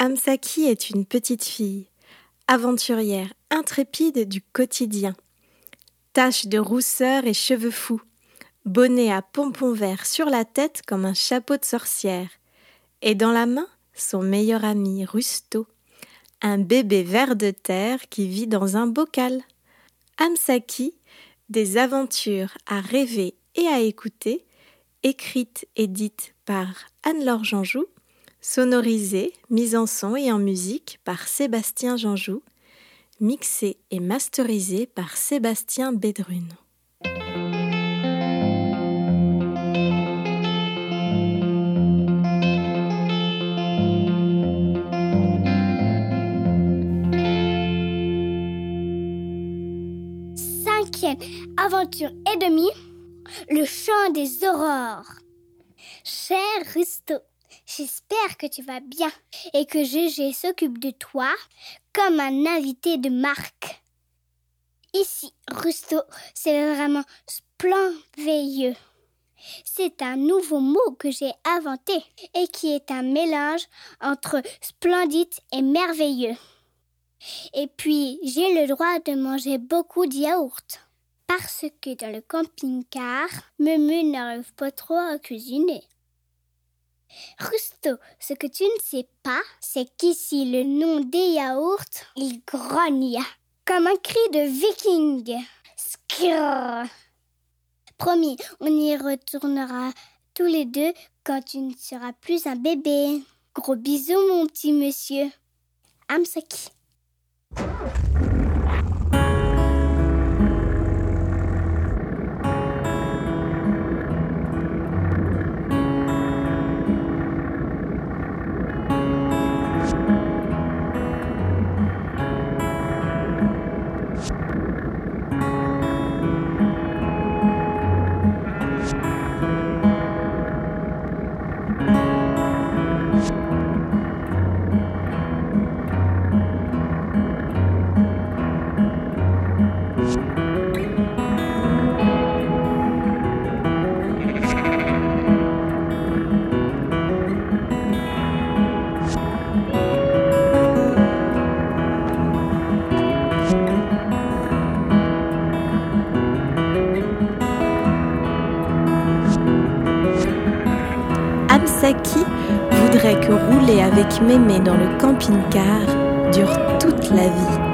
Amsaki est une petite fille, aventurière, intrépide du quotidien. Tache de rousseur et cheveux fous, bonnet à pompons verts sur la tête comme un chapeau de sorcière, et dans la main son meilleur ami Rusto, un bébé ver de terre qui vit dans un bocal. Amsaki, des aventures à rêver et à écouter, écrites et dites par Anne-Laure Janjou, sonorisées, mises en son et en musique par Sébastien Janjou, mixées et masterisées par Sébastien Bédrune. aventure et demie, le chant des aurores. Cher j'espère que tu vas bien et que Gégé s'occupe de toi comme un invité de marque. Ici, Rusto, c'est vraiment splendveilleux. C'est un nouveau mot que j'ai inventé et qui est un mélange entre splendide et merveilleux. Et puis, j'ai le droit de manger beaucoup de yaourts parce que dans le camping-car, Mumu n'arrive pas trop à cuisiner. Rusto, ce que tu ne sais pas, c'est qu'ici le nom des yaourts, il grogne comme un cri de viking. Skrrr. Promis, on y retournera tous les deux quand tu ne seras plus un bébé. Gros bisous, mon petit monsieur. Amsaki. Mémé dans le camping-car dure toute la vie.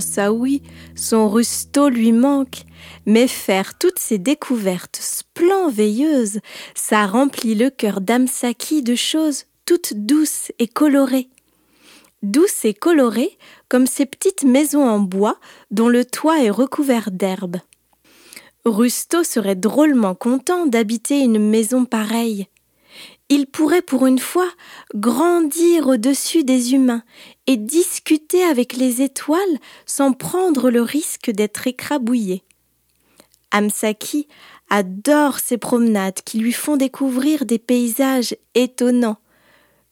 Ah, ça oui, son rusto lui manque. Mais faire toutes ces découvertes splenveilleuses, ça remplit le cœur d'Amsaki de choses toutes douces et colorées. Douces et colorées comme ces petites maisons en bois dont le toit est recouvert d'herbe. Rusto serait drôlement content d'habiter une maison pareille. Il pourrait pour une fois grandir au-dessus des humains et discuter avec les étoiles sans prendre le risque d'être écrabouillé. Amsaki adore ces promenades qui lui font découvrir des paysages étonnants.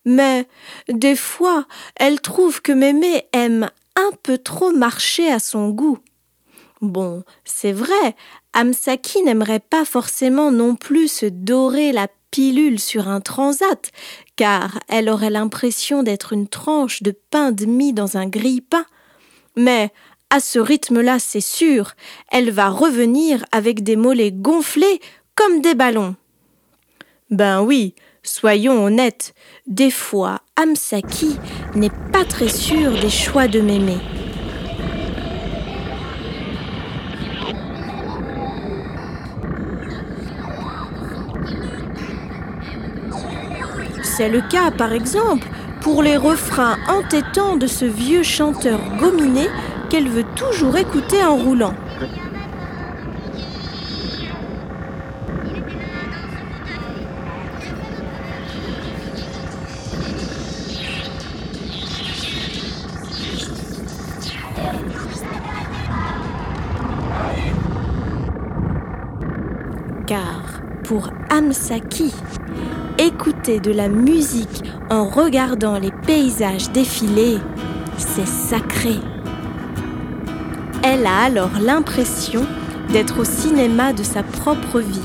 Mais des fois, elle trouve que Mémé aime un peu trop marcher à son goût. Bon, c'est vrai, Amsaki n'aimerait pas forcément non plus se dorer la pilule sur un transat, car elle aurait l'impression d'être une tranche de pain demi dans un grille-pain. Mais à ce rythme-là, c'est sûr, elle va revenir avec des mollets gonflés comme des ballons. Ben oui, soyons honnêtes, des fois, Amsaki n'est pas très sûr des choix de Mémé. C'est le cas, par exemple, pour les refrains entêtants de ce vieux chanteur gominé qu'elle veut toujours écouter en roulant. Car pour Amsaki, écouter de la musique en regardant les paysages défiler, c'est sacré. Elle a alors l'impression d'être au cinéma de sa propre vie.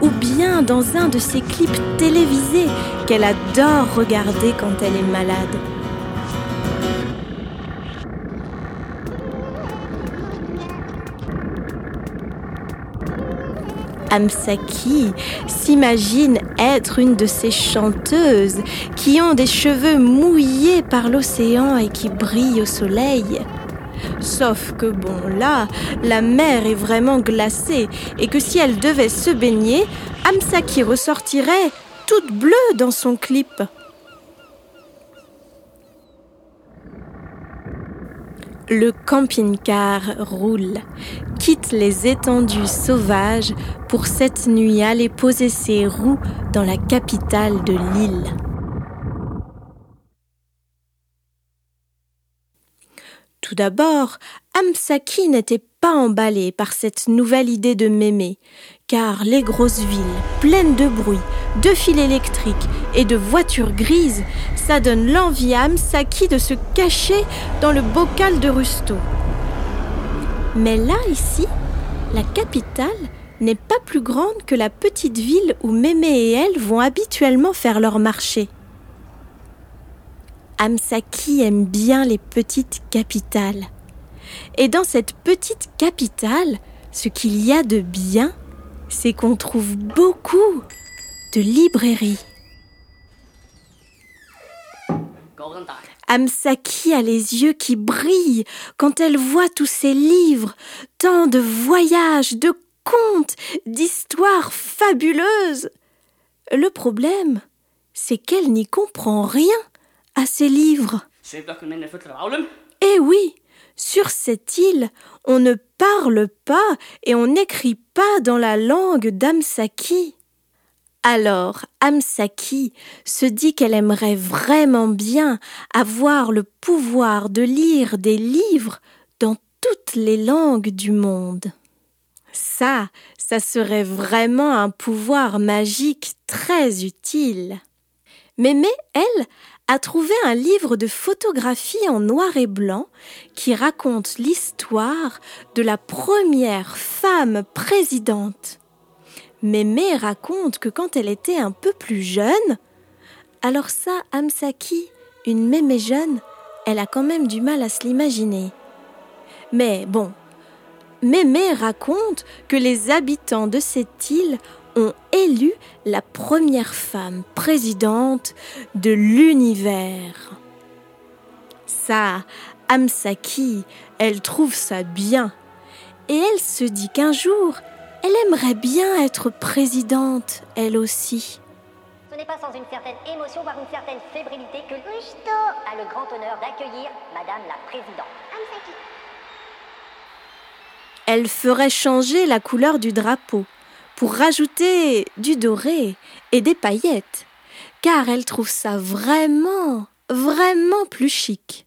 Ou bien dans un de ces clips télévisés qu'elle adore regarder quand elle est malade. Amsaki s'imagine être une de ces chanteuses qui ont des cheveux mouillés par l'océan et qui brillent au soleil. Sauf que bon là, la mer est vraiment glacée et que si elle devait se baigner, Amsaki ressortirait toute bleue dans son clip. Le camping-car roule, quitte les étendues sauvages pour cette nuit aller poser ses roues dans la capitale de l'île. Tout d'abord, Amsaki n'était pas emballé par cette nouvelle idée de Mémé, car les grosses villes, pleines de bruit, de fils électriques et de voitures grises, ça donne l'envie à Amsaki de se cacher dans le bocal de Rusto. Mais là, ici, la capitale n'est pas plus grande que la petite ville où Mémé et elle vont habituellement faire leur marché. Amsaki aime bien les petites capitales. Et dans cette petite capitale, ce qu'il y a de bien, c'est qu'on trouve beaucoup de librairies. Amsaki a les yeux qui brillent quand elle voit tous ces livres, tant de voyages, de contes, d'histoires fabuleuses. Le problème, c'est qu'elle n'y comprend rien à ces livres. Eh oui, sur cette île, on ne parle pas et on n'écrit pas dans la langue d'Amsaki. Alors Amsaki se dit qu'elle aimerait vraiment bien avoir le pouvoir de lire des livres dans toutes les langues du monde. Ça, ça serait vraiment un pouvoir magique très utile. Mémé, elle, a trouvé un livre de photographie en noir et blanc qui raconte l'histoire de la première femme présidente. Mémé raconte que quand elle était un peu plus jeune, alors ça, Amsaki, une mémé jeune, elle a quand même du mal à se l'imaginer. Mais bon, Mémé raconte que les habitants de cette île ont élu la première femme présidente de l'univers. Ça, Amsaki, elle trouve ça bien. Et elle se dit qu'un jour, elle aimerait bien être présidente, elle aussi. Ce n'est pas sans une certaine émotion, voire une certaine fébrilité que a le grand honneur d'accueillir Madame la Présidente. Elle ferait changer la couleur du drapeau pour rajouter du doré et des paillettes, car elle trouve ça vraiment, vraiment plus chic.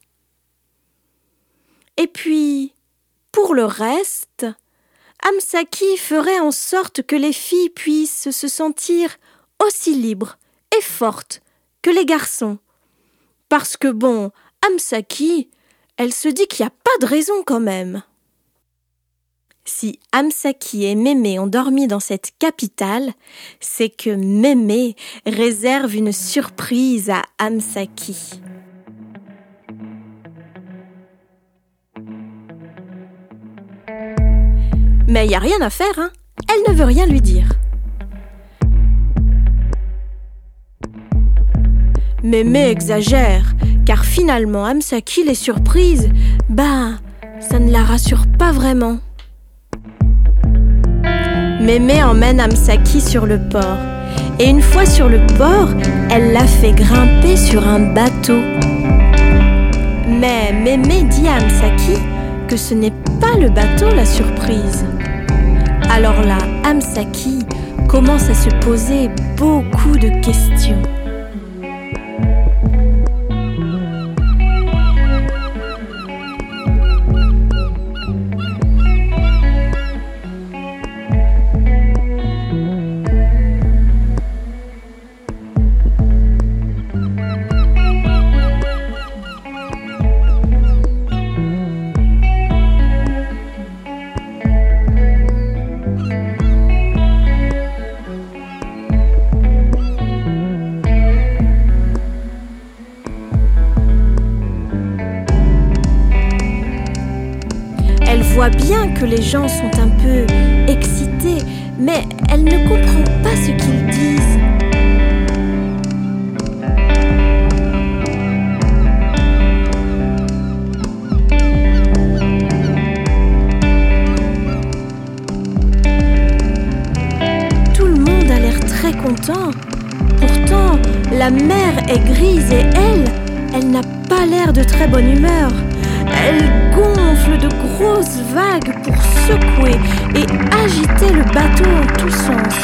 Et puis, pour le reste, Amsaki ferait en sorte que les filles puissent se sentir aussi libres et fortes que les garçons. Parce que bon, Amsaki, elle se dit qu'il n'y a pas de raison quand même. Si Amsaki et Mémé ont dormi dans cette capitale, c'est que Mémé réserve une surprise à Amsaki. Mais il n'y a rien à faire, hein. Elle ne veut rien lui dire. Mémé exagère, car finalement Amsaki les surprise, bah, ça ne la rassure pas vraiment. Mémé emmène Amsaki sur le port. Et une fois sur le port, elle l'a fait grimper sur un bateau. Mais Mémé dit à Amsaki que ce n'est pas le bateau la surprise. Alors là, Amsaki commence à se poser beaucoup de questions. Les gens sont un peu excités, mais elle ne comprend pas ce qu'ils disent. Tout le monde a l'air très content. Pourtant, la mer est grise et elle, elle n'a pas l'air de très bonne humeur. Elle gonfle de grosses vagues pour secouer et agiter le bateau en tous sens,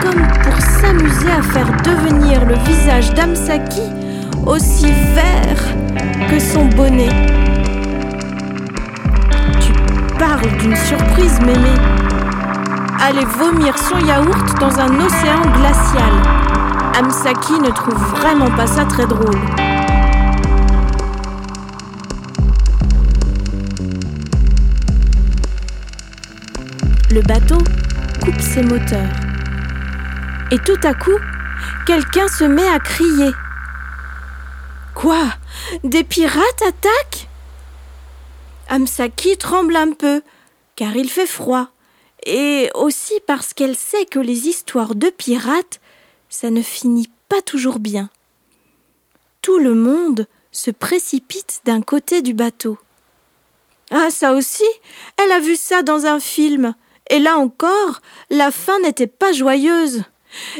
comme pour s'amuser à faire devenir le visage d'Amsaki aussi vert que son bonnet. Tu parles d'une surprise, mémé. Aller vomir son yaourt dans un océan glacial. Amsaki ne trouve vraiment pas ça très drôle. Le bateau coupe ses moteurs. Et tout à coup, quelqu'un se met à crier. Quoi? Des pirates attaquent? Amsaki tremble un peu, car il fait froid, et aussi parce qu'elle sait que les histoires de pirates, ça ne finit pas toujours bien. Tout le monde se précipite d'un côté du bateau. Ah, ça aussi, elle a vu ça dans un film. Et là encore, la fin n'était pas joyeuse.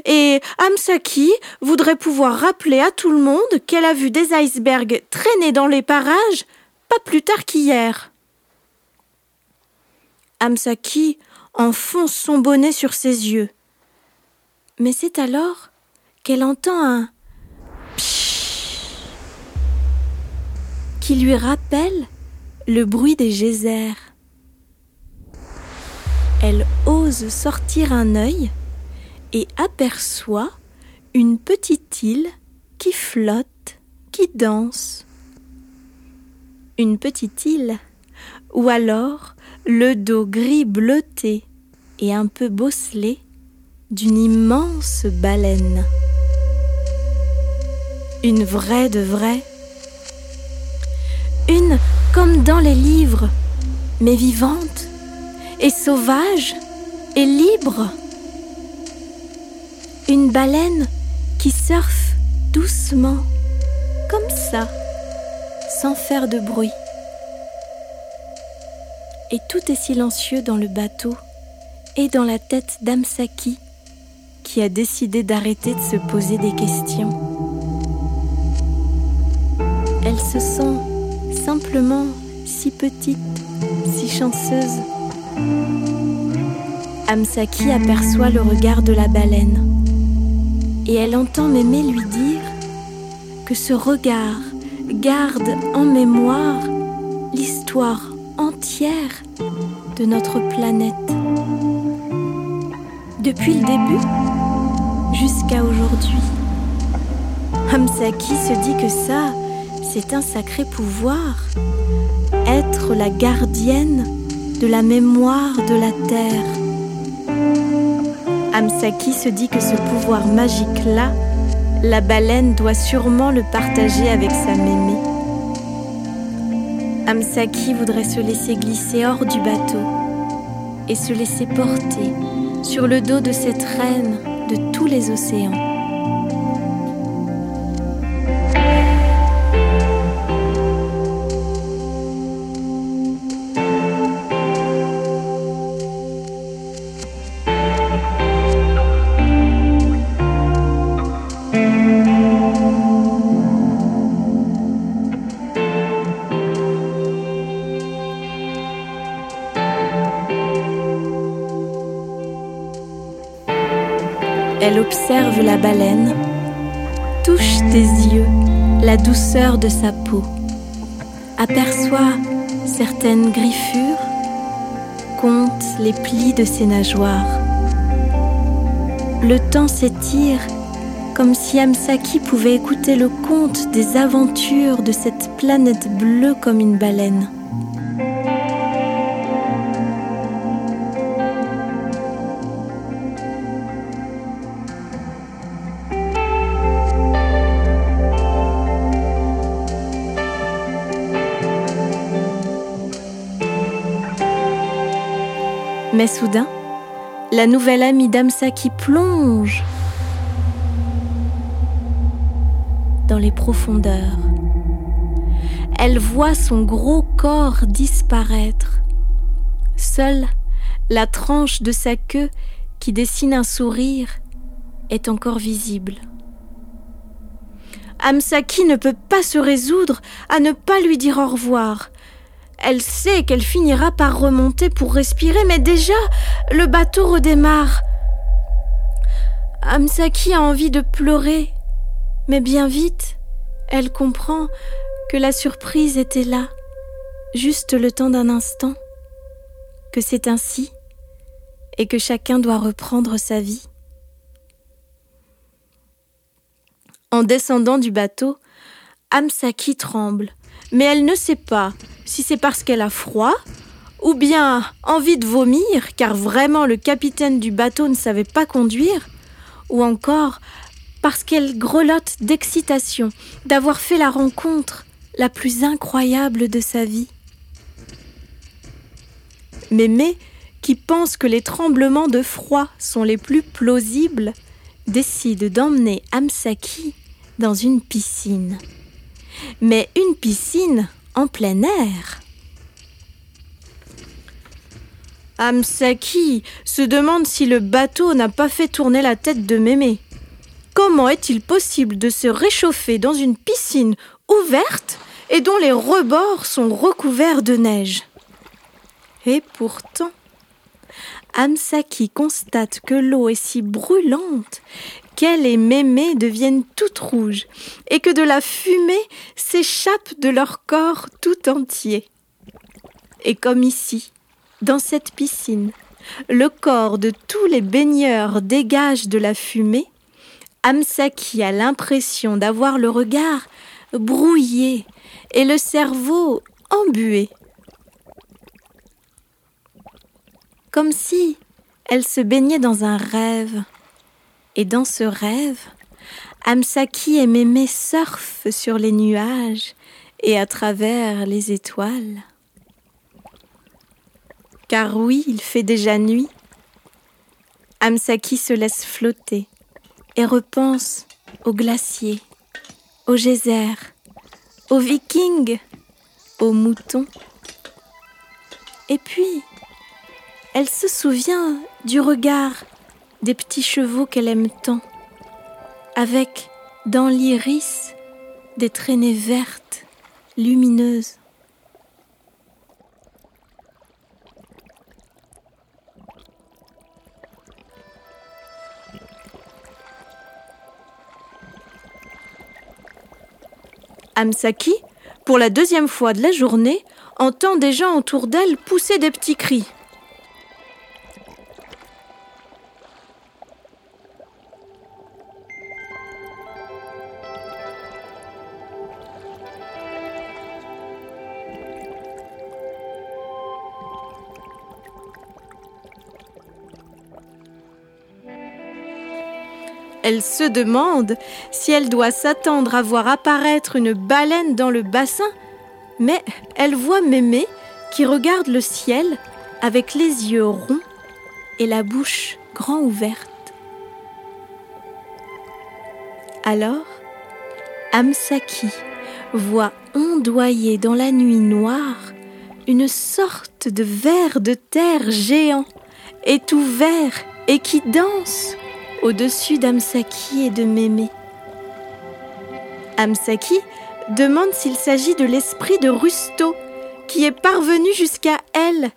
Et Amsaki voudrait pouvoir rappeler à tout le monde qu'elle a vu des icebergs traîner dans les parages pas plus tard qu'hier. Amsaki enfonce son bonnet sur ses yeux. Mais c'est alors qu'elle entend un qui lui rappelle le bruit des geysers elle ose sortir un œil et aperçoit une petite île qui flotte, qui danse. Une petite île, ou alors le dos gris bleuté et un peu bosselé d'une immense baleine. Une vraie de vraie. Une comme dans les livres, mais vivante et sauvage et libre. Une baleine qui surfe doucement, comme ça, sans faire de bruit. Et tout est silencieux dans le bateau et dans la tête d'Amsaki, qui a décidé d'arrêter de se poser des questions. Elle se sent simplement si petite, si chanceuse. Amsaki aperçoit le regard de la baleine et elle entend Mémé lui dire que ce regard garde en mémoire l'histoire entière de notre planète. Depuis le début jusqu'à aujourd'hui. Amsaki se dit que ça, c'est un sacré pouvoir. Être la gardienne de la mémoire de la terre. Amsaki se dit que ce pouvoir magique-là, la baleine doit sûrement le partager avec sa mémé. Amsaki voudrait se laisser glisser hors du bateau et se laisser porter sur le dos de cette reine de tous les océans. Elle observe la baleine, touche des yeux la douceur de sa peau, aperçoit certaines griffures, compte les plis de ses nageoires. Le temps s'étire comme si Amsaki pouvait écouter le conte des aventures de cette planète bleue comme une baleine. Mais soudain, la nouvelle amie d'Amsaki plonge dans les profondeurs. Elle voit son gros corps disparaître. Seule la tranche de sa queue qui dessine un sourire est encore visible. Amsaki ne peut pas se résoudre à ne pas lui dire au revoir. Elle sait qu'elle finira par remonter pour respirer, mais déjà, le bateau redémarre. Amsaki a envie de pleurer, mais bien vite, elle comprend que la surprise était là, juste le temps d'un instant, que c'est ainsi, et que chacun doit reprendre sa vie. En descendant du bateau, Amsaki tremble, mais elle ne sait pas si c'est parce qu'elle a froid ou bien envie de vomir car vraiment le capitaine du bateau ne savait pas conduire ou encore parce qu'elle grelotte d'excitation d'avoir fait la rencontre la plus incroyable de sa vie. Mémé, qui pense que les tremblements de froid sont les plus plausibles, décide d'emmener Amsaki dans une piscine. Mais une piscine en plein air. Amsaki se demande si le bateau n'a pas fait tourner la tête de Mémé. Comment est-il possible de se réchauffer dans une piscine ouverte et dont les rebords sont recouverts de neige? Et pourtant, Amsaki constate que l'eau est si brûlante qu'elle et Mémé deviennent toutes rouges et que de la fumée s'échappe de leur corps tout entier. Et comme ici, dans cette piscine, le corps de tous les baigneurs dégage de la fumée, Amsaki a l'impression d'avoir le regard brouillé et le cerveau embué. Comme si elle se baignait dans un rêve. Et dans ce rêve, Amsaki et Mémé surfent sur les nuages et à travers les étoiles. Car oui, il fait déjà nuit. Amsaki se laisse flotter et repense aux glaciers, aux geysers, aux vikings, aux moutons. Et puis, elle se souvient du regard des petits chevaux qu'elle aime tant, avec dans l'iris des traînées vertes, lumineuses. Amsaki, pour la deuxième fois de la journée, entend des gens autour d'elle pousser des petits cris. Elle se demande si elle doit s'attendre à voir apparaître une baleine dans le bassin, mais elle voit Mémé qui regarde le ciel avec les yeux ronds et la bouche grand ouverte. Alors, Amsaki voit ondoyer dans la nuit noire une sorte de ver de terre géant et tout vert et qui danse au-dessus d'Amsaki et de Mémé. Amsaki demande s'il s'agit de l'esprit de Rusto qui est parvenu jusqu'à elle.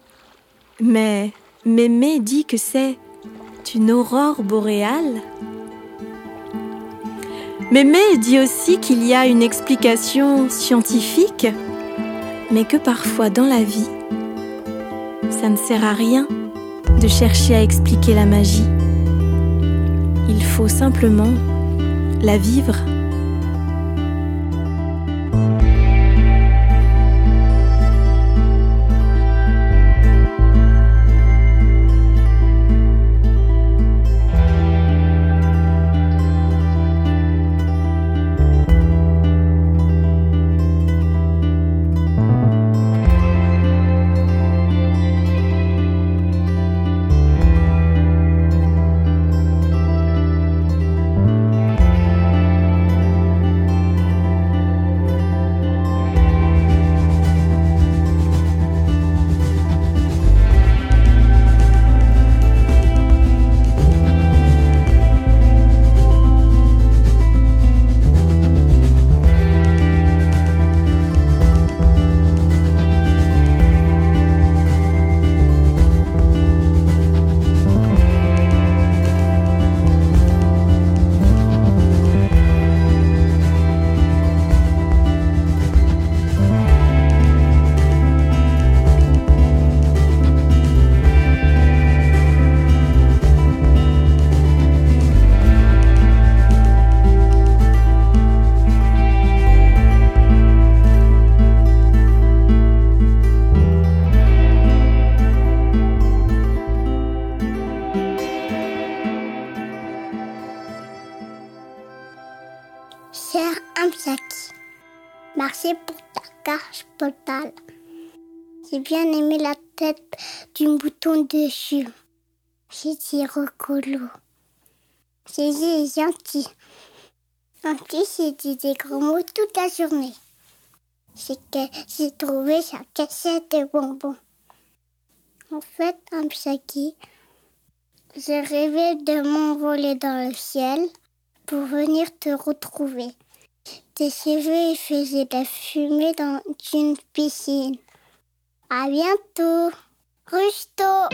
Mais Mémé dit que c'est une aurore boréale. Mémé dit aussi qu'il y a une explication scientifique, mais que parfois dans la vie, ça ne sert à rien de chercher à expliquer la magie. Il faut simplement la vivre. J'ai bien aimé la tête du mouton dessus. C'est recolo. C'est gentil. Gentil, c'est dit des gros mots toute la journée. C'est que j'ai trouvé sa cassette de bonbons. En fait, un psaki, j'ai rêvé de m'envoler dans le ciel pour venir te retrouver. Tes cheveux faisaient de la fumée dans une piscine. À bientôt, Rusto.